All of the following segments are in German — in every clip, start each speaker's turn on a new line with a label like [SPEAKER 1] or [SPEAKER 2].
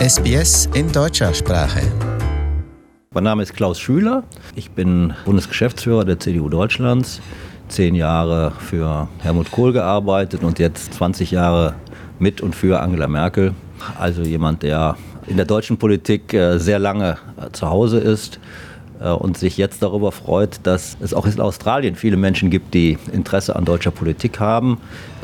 [SPEAKER 1] SBS in deutscher Sprache.
[SPEAKER 2] Mein Name ist Klaus Schüler. Ich bin Bundesgeschäftsführer der CDU Deutschlands. Zehn Jahre für Helmut Kohl gearbeitet und jetzt 20 Jahre mit und für Angela Merkel. Also jemand, der in der deutschen Politik äh, sehr lange äh, zu Hause ist und sich jetzt darüber freut, dass es auch in Australien viele Menschen gibt, die Interesse an deutscher Politik haben,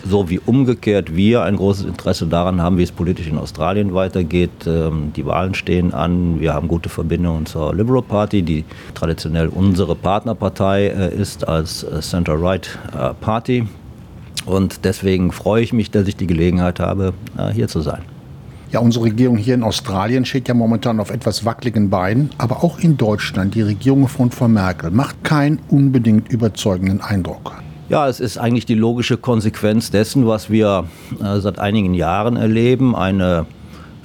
[SPEAKER 2] so wie umgekehrt wir ein großes Interesse daran haben, wie es politisch in Australien weitergeht. Ähm, die Wahlen stehen an, wir haben gute Verbindungen zur Liberal Party, die traditionell unsere Partnerpartei äh, ist als äh, Center-Right Party. Und deswegen freue ich mich, dass ich die Gelegenheit habe, hier zu sein.
[SPEAKER 3] Ja, unsere Regierung hier in Australien steht ja momentan auf etwas wackeligen Beinen, aber auch in Deutschland, die Regierung von Frau Merkel, macht keinen unbedingt überzeugenden Eindruck.
[SPEAKER 2] Ja, es ist eigentlich die logische Konsequenz dessen, was wir äh, seit einigen Jahren erleben. Eine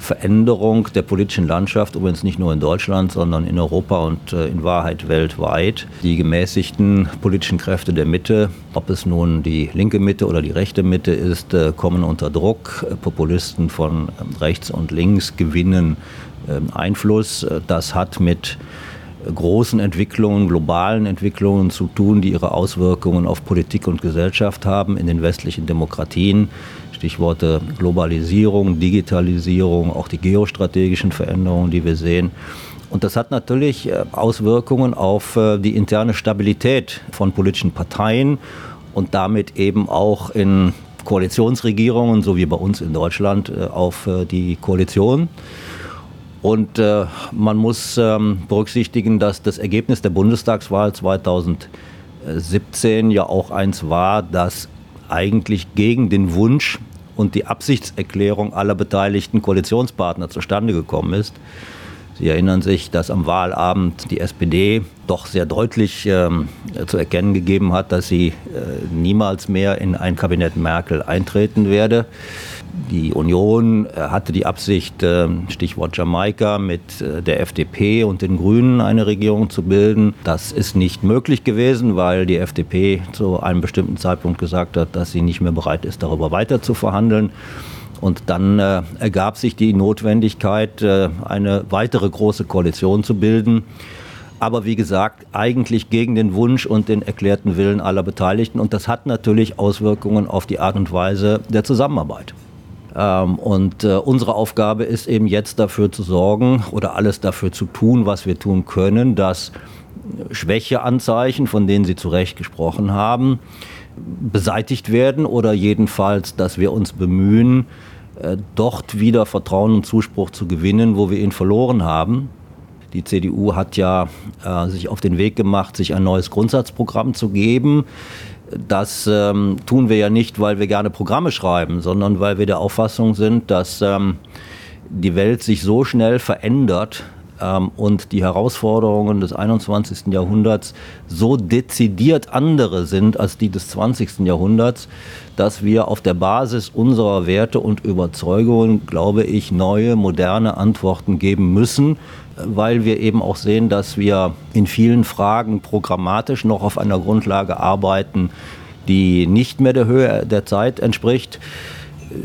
[SPEAKER 2] Veränderung der politischen Landschaft, übrigens nicht nur in Deutschland, sondern in Europa und äh, in Wahrheit weltweit. Die gemäßigten politischen Kräfte der Mitte, ob es nun die linke Mitte oder die rechte Mitte ist, äh, kommen unter Druck. Populisten von ähm, rechts und links gewinnen ähm, Einfluss. Das hat mit großen Entwicklungen, globalen Entwicklungen zu tun, die ihre Auswirkungen auf Politik und Gesellschaft haben in den westlichen Demokratien. Stichworte Globalisierung, Digitalisierung, auch die geostrategischen Veränderungen, die wir sehen. Und das hat natürlich äh, Auswirkungen auf äh, die interne Stabilität von politischen Parteien und damit eben auch in Koalitionsregierungen, so wie bei uns in Deutschland, äh, auf die Koalition. Und man muss ähm, berücksichtigen, dass das Ergebnis der Bundestagswahl 2017 ja auch eins war, das eigentlich gegen den Wunsch und die Absichtserklärung aller beteiligten Koalitionspartner zustande gekommen ist. Sie erinnern sich, dass am Wahlabend die SPD doch sehr deutlich ähm, zu erkennen gegeben hat, dass sie äh, niemals mehr in ein Kabinett Merkel eintreten werde. Die Union äh, hatte die Absicht, äh, Stichwort Jamaika, mit äh, der FDP und den Grünen eine Regierung zu bilden. Das ist nicht möglich gewesen, weil die FDP zu einem bestimmten Zeitpunkt gesagt hat, dass sie nicht mehr bereit ist, darüber weiter zu verhandeln. Und dann äh, ergab sich die Notwendigkeit, äh, eine weitere große Koalition zu bilden. Aber wie gesagt, eigentlich gegen den Wunsch und den erklärten Willen aller Beteiligten. Und das hat natürlich Auswirkungen auf die Art und Weise der Zusammenarbeit. Ähm, und äh, unsere Aufgabe ist eben jetzt dafür zu sorgen oder alles dafür zu tun, was wir tun können, dass Schwächeanzeichen, von denen Sie zu Recht gesprochen haben, beseitigt werden oder jedenfalls, dass wir uns bemühen, äh, dort wieder Vertrauen und Zuspruch zu gewinnen, wo wir ihn verloren haben. Die CDU hat ja äh, sich auf den Weg gemacht, sich ein neues Grundsatzprogramm zu geben. Das ähm, tun wir ja nicht, weil wir gerne Programme schreiben, sondern weil wir der Auffassung sind, dass ähm, die Welt sich so schnell verändert, ähm, und die Herausforderungen des 21. Jahrhunderts so dezidiert andere sind als die des 20. Jahrhunderts, dass wir auf der Basis unserer Werte und Überzeugungen, glaube ich, neue, moderne Antworten geben müssen, weil wir eben auch sehen, dass wir in vielen Fragen programmatisch noch auf einer Grundlage arbeiten, die nicht mehr der Höhe der Zeit entspricht.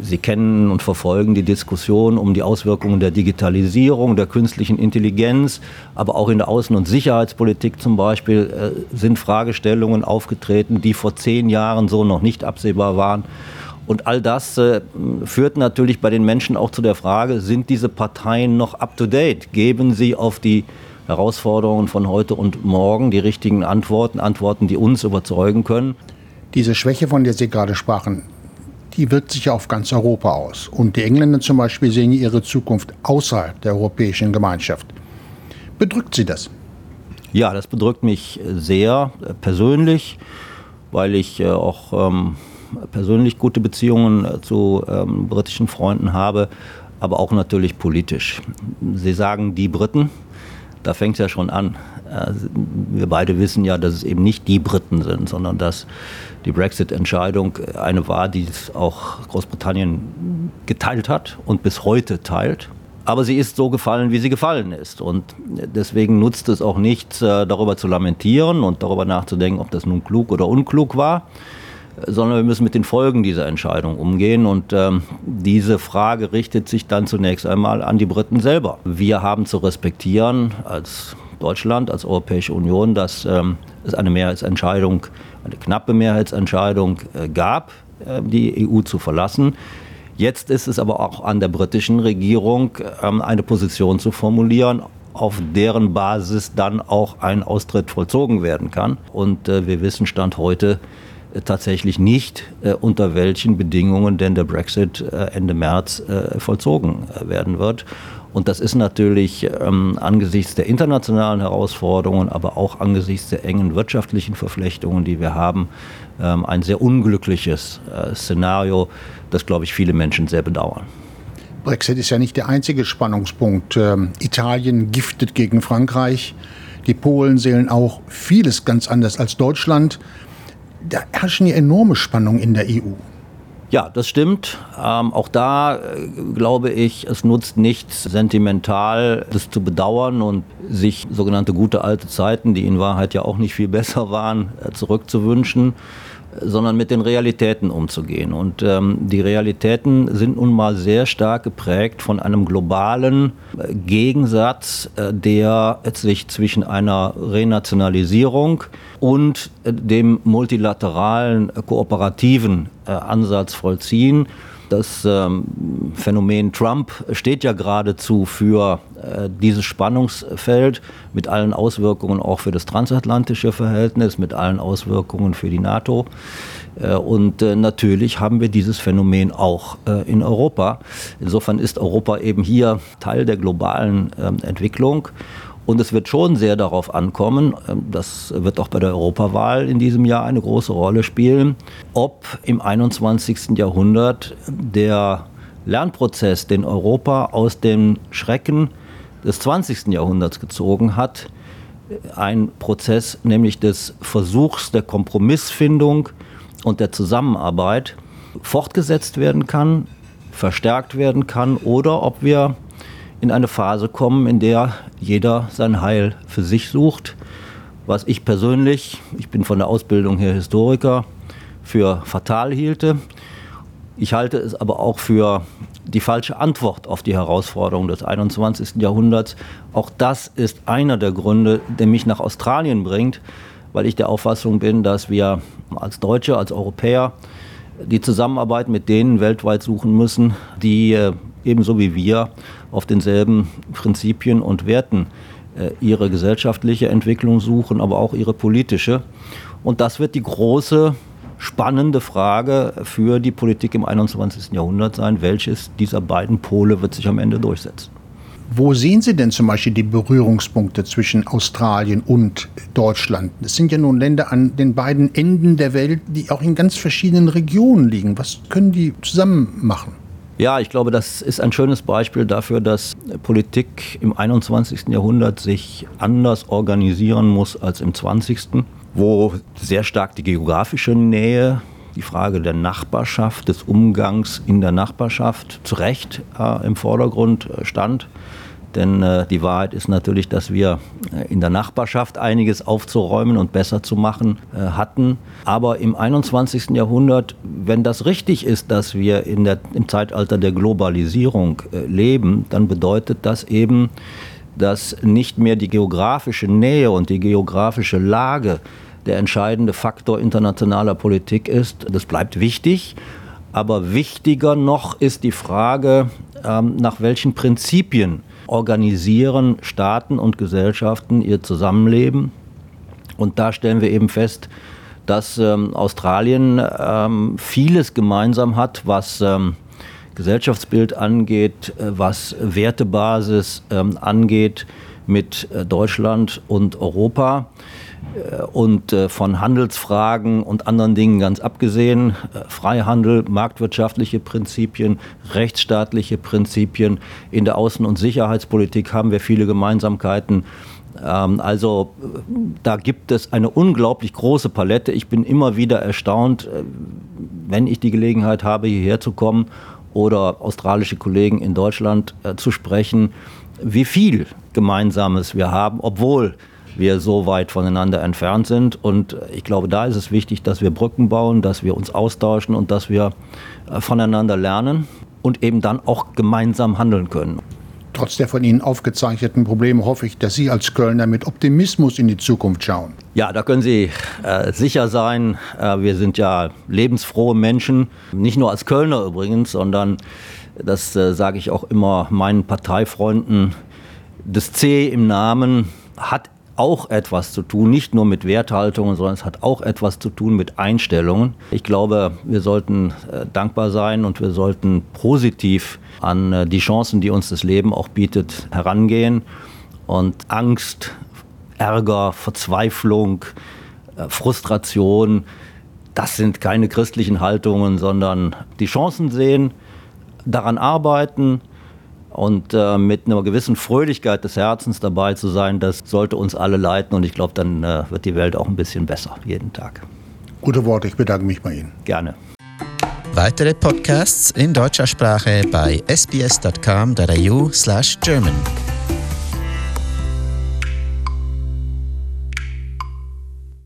[SPEAKER 2] Sie kennen und verfolgen die Diskussion um die Auswirkungen der Digitalisierung, der künstlichen Intelligenz, aber auch in der Außen- und Sicherheitspolitik zum Beispiel äh, sind Fragestellungen aufgetreten, die vor zehn Jahren so noch nicht absehbar waren. Und all das äh, führt natürlich bei den Menschen auch zu der Frage, sind diese Parteien noch up-to-date? Geben sie auf die Herausforderungen von heute und morgen die richtigen Antworten, Antworten, die uns überzeugen können?
[SPEAKER 3] Diese Schwäche, von der Sie gerade sprachen, die wirkt sich auf ganz Europa aus. Und die Engländer zum Beispiel sehen ihre Zukunft außerhalb der Europäischen Gemeinschaft. Bedrückt Sie das?
[SPEAKER 2] Ja, das bedrückt mich sehr äh, persönlich, weil ich äh, auch ähm, persönlich gute Beziehungen äh, zu ähm, britischen Freunden habe, aber auch natürlich politisch. Sie sagen die Briten, da fängt es ja schon an. Wir beide wissen ja, dass es eben nicht die Briten sind, sondern dass die Brexit-Entscheidung eine war, die auch Großbritannien geteilt hat und bis heute teilt. Aber sie ist so gefallen, wie sie gefallen ist. Und deswegen nutzt es auch nichts, äh, darüber zu lamentieren und darüber nachzudenken, ob das nun klug oder unklug war. Sondern wir müssen mit den Folgen dieser Entscheidung umgehen. Und ähm, diese Frage richtet sich dann zunächst einmal an die Briten selber. Wir haben zu respektieren als Deutschland, als Europäische Union, dass ähm, es eine Mehrheitsentscheidung, eine knappe Mehrheitsentscheidung äh, gab, äh, die EU zu verlassen. Jetzt ist es aber auch an der britischen Regierung, ähm, eine Position zu formulieren, auf deren Basis dann auch ein Austritt vollzogen werden kann. Und äh, wir wissen Stand heute tatsächlich nicht, äh, unter welchen Bedingungen denn der Brexit äh, Ende März äh, vollzogen werden wird. Und das ist natürlich ähm, angesichts der internationalen Herausforderungen, aber auch angesichts der engen wirtschaftlichen Verflechtungen, die wir haben, ähm, ein sehr unglückliches äh, Szenario, das, glaube ich, viele Menschen sehr bedauern.
[SPEAKER 3] Brexit ist ja nicht der einzige Spannungspunkt. Ähm, Italien giftet gegen Frankreich. Die Polen sehen auch vieles ganz anders als Deutschland. Da herrschen ja enorme Spannungen in der EU.
[SPEAKER 2] Ja, das stimmt. Ähm, auch da äh, glaube ich, es nutzt nichts, sentimental das zu bedauern und sich sogenannte gute alte Zeiten, die in Wahrheit ja auch nicht viel besser waren, äh, zurückzuwünschen sondern mit den Realitäten umzugehen. Und ähm, die Realitäten sind nun mal sehr stark geprägt von einem globalen äh, Gegensatz, äh, der sich zwischen einer Renationalisierung und äh, dem multilateralen, äh, kooperativen Ansatz vollziehen das ähm, Phänomen Trump steht ja geradezu für äh, dieses Spannungsfeld mit allen Auswirkungen auch für das transatlantische Verhältnis, mit allen Auswirkungen für die NATO. Äh, und äh, natürlich haben wir dieses Phänomen auch in Europa. Insofern ist Europa eben hier Teil der globalen ähm, Entwicklung. Und es wird schon sehr darauf ankommen, ähm, das wird auch bei der Europawahl in diesem Jahr eine große Rolle spielen, ob im 21. Jahrhundert der Lernprozess, den Europa aus den Schrecken des 20. Jahrhunderts gezogen hat, ein Prozess nämlich des Versuchs der Kompromissfindung und der Zusammenarbeit fortgesetzt werden kann, verstärkt werden kann oder ob wir in eine Phase kommen, in der jeder sein Heil für sich sucht. Was ich persönlich, ich bin von der Ausbildung her Historiker, für fatal hielte. Ich halte es aber auch für die falsche Antwort auf die Herausforderung des 21. Jahrhunderts. Auch das ist einer der Gründe, der mich nach Australien bringt, weil ich der Auffassung bin, dass wir als Deutsche, als Europäer die Zusammenarbeit mit denen weltweit suchen müssen, die äh, ebenso wie wir auf denselben Prinzipien und Werten äh, ihre gesellschaftliche Entwicklung suchen, aber auch ihre politische. Und das wird die große, spannende Frage für die Politik im 21. Jahrhundert sein. Welches dieser beiden Pole wird sich am Ende durchsetzen?
[SPEAKER 3] Wo sehen Sie denn zum Beispiel die Berührungspunkte zwischen Australien und Deutschland? Es sind ja nun Länder an den beiden Enden der Welt, die auch in ganz verschiedenen Regionen liegen. Was können die zusammen machen?
[SPEAKER 2] Ja, ich glaube, das ist ein schönes Beispiel dafür, dass Politik im 21. Jahrhundert sich anders organisieren muss als im 20., wo sehr stark die geografische Nähe, die Frage der Nachbarschaft, des Umgangs in der Nachbarschaft zu Recht äh, im Vordergrund äh, stand. Denn äh, die Wahrheit ist natürlich, dass wir äh, in der Nachbarschaft einiges aufzuräumen und besser zu machen äh, hatten. Aber im 21. Jahrhundert, wenn das richtig ist, dass wir in der, im Zeitalter der Globalisierung äh, leben, dann bedeutet das eben, dass nicht mehr die geografische Nähe und die geografische Lage der entscheidende Faktor internationaler Politik ist. Das bleibt wichtig. Aber wichtiger noch ist die Frage, ähm, nach welchen Prinzipien organisieren Staaten und Gesellschaften ihr Zusammenleben. Und da stellen wir eben fest, dass ähm, Australien ähm, vieles gemeinsam hat, was ähm, Gesellschaftsbild angeht, äh, was Wertebasis ähm, angeht mit äh, Deutschland und Europa. Äh, und äh, von Handelsfragen und anderen Dingen ganz abgesehen, äh, Freihandel, marktwirtschaftliche Prinzipien, rechtsstaatliche Prinzipien. In der Außen- und Sicherheitspolitik haben wir viele Gemeinsamkeiten. Ähm, also da gibt es eine unglaublich große Palette. Ich bin immer wieder erstaunt, wenn ich die Gelegenheit habe, hierher zu kommen oder australische Kollegen in Deutschland zu sprechen, wie viel Gemeinsames wir haben, obwohl wir so weit voneinander entfernt sind. Und ich glaube, da ist es wichtig, dass wir Brücken bauen, dass wir uns austauschen und dass wir äh, voneinander lernen und eben dann auch gemeinsam handeln können.
[SPEAKER 3] Trotz der von Ihnen aufgezeichneten Probleme hoffe ich, dass Sie als Kölner mit Optimismus in die Zukunft schauen.
[SPEAKER 2] Ja, da können Sie äh, sicher sein. Äh, wir sind ja lebensfrohe Menschen, nicht nur als Kölner übrigens, sondern das äh, sage ich auch immer meinen Parteifreunden. Das C im Namen hat auch etwas zu tun, nicht nur mit Werthaltungen, sondern es hat auch etwas zu tun mit Einstellungen. Ich glaube, wir sollten äh, dankbar sein und wir sollten positiv an äh, die Chancen, die uns das Leben auch bietet, herangehen und Angst, Ärger, Verzweiflung, äh, Frustration, das sind keine christlichen Haltungen, sondern die Chancen sehen, daran arbeiten, und äh, mit einer gewissen Fröhlichkeit des Herzens dabei zu sein, das sollte uns alle leiten und ich glaube, dann äh, wird die Welt auch ein bisschen besser jeden Tag.
[SPEAKER 3] Gute Worte, ich bedanke mich bei Ihnen.
[SPEAKER 2] Gerne.
[SPEAKER 1] Weitere Podcasts in deutscher Sprache bei sbs.com.au/german.